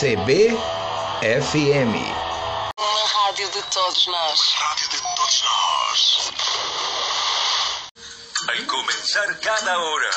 CBFM. Uma rádio de todos nós. Rádio de todos nós. Al comenzar cada hora.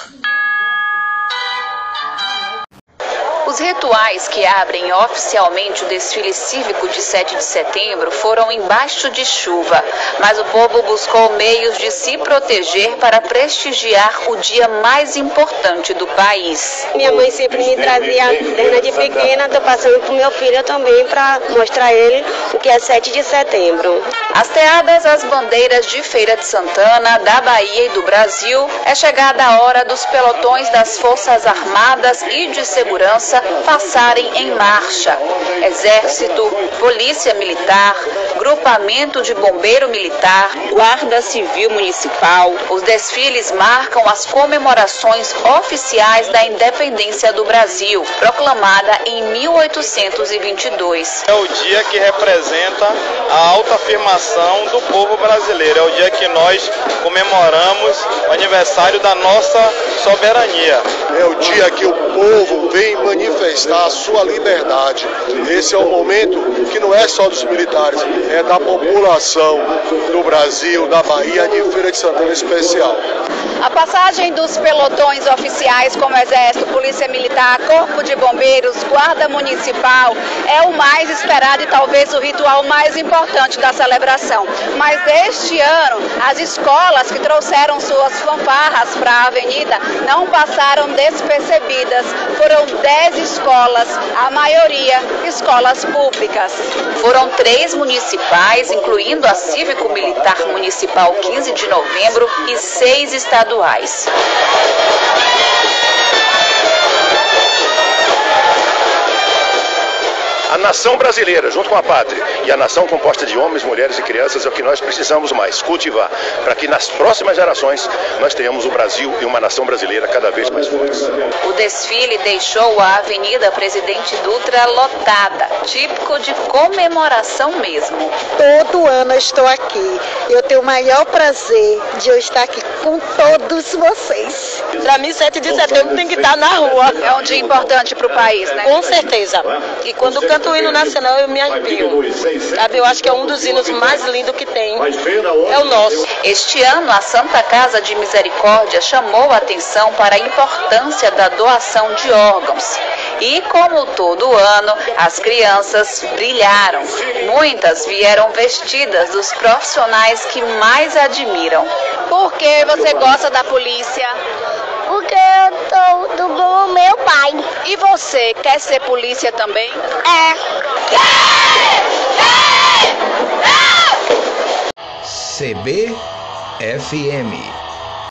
Os rituais que abrem oficialmente o desfile cívico de 7 de setembro foram embaixo de chuva, mas o povo buscou meios de se proteger para prestigiar o dia mais importante do país. Minha mãe sempre me trazia, desde de pequena, estou passando para o meu filho também para mostrar a ele o que é 7 de setembro. Hasteadas as bandeiras de Feira de Santana, da Bahia e do Brasil, é chegada a hora dos pelotões das Forças Armadas e de Segurança passarem em marcha. Exército, Polícia Militar, Grupamento de Bombeiro Militar, Guarda Civil Municipal. Os desfiles marcam as comemorações oficiais da independência do Brasil, proclamada em 1822. É o dia que representa a autoafirmação do povo brasileiro. É o dia que nós comemoramos o aniversário da nossa soberania. É o dia que o povo vem manifestar a sua liberdade. Esse é o momento que não é só dos militares, é da população do Brasil, da Bahia, de Feira de Santana especial. A passagem dos pelotões oficiais como Exército, Polícia Militar, Corpo de Bombeiros, Guarda Municipal é o mais esperado e talvez o ritual mais importante da celebração. Mas deste ano, as escolas que trouxeram suas fanfarras para a avenida não passaram despercebidas. Foram 10 escolas, a maioria escolas públicas. Foram três municipais, incluindo a Cívico-Militar Municipal 15 de novembro e seis estaduais. Nação brasileira, junto com a pátria, e a nação composta de homens, mulheres e crianças é o que nós precisamos mais cultivar, para que nas próximas gerações nós tenhamos o Brasil e uma nação brasileira cada vez mais fortes. O desfile deixou a Avenida Presidente Dutra lotada, típico de comemoração mesmo. Todo ano eu estou aqui. Eu tenho o maior prazer de eu estar aqui com todos vocês. Para mim, 7 de setembro tem que estar na rua. É um dia importante para o país, né? Com certeza. E quando canto o hino nacional, eu me arrepio. Sabe, eu acho que é um dos hinos mais lindos que tem. É o nosso. Este ano, a Santa Casa de Misericórdia chamou a atenção para a importância da doação de órgãos. E, como todo ano, as crianças brilharam. Muitas vieram vestidas dos profissionais que mais admiram. Por que você gosta da polícia? Porque eu tô do pai. E você quer ser polícia também? É. CBFM.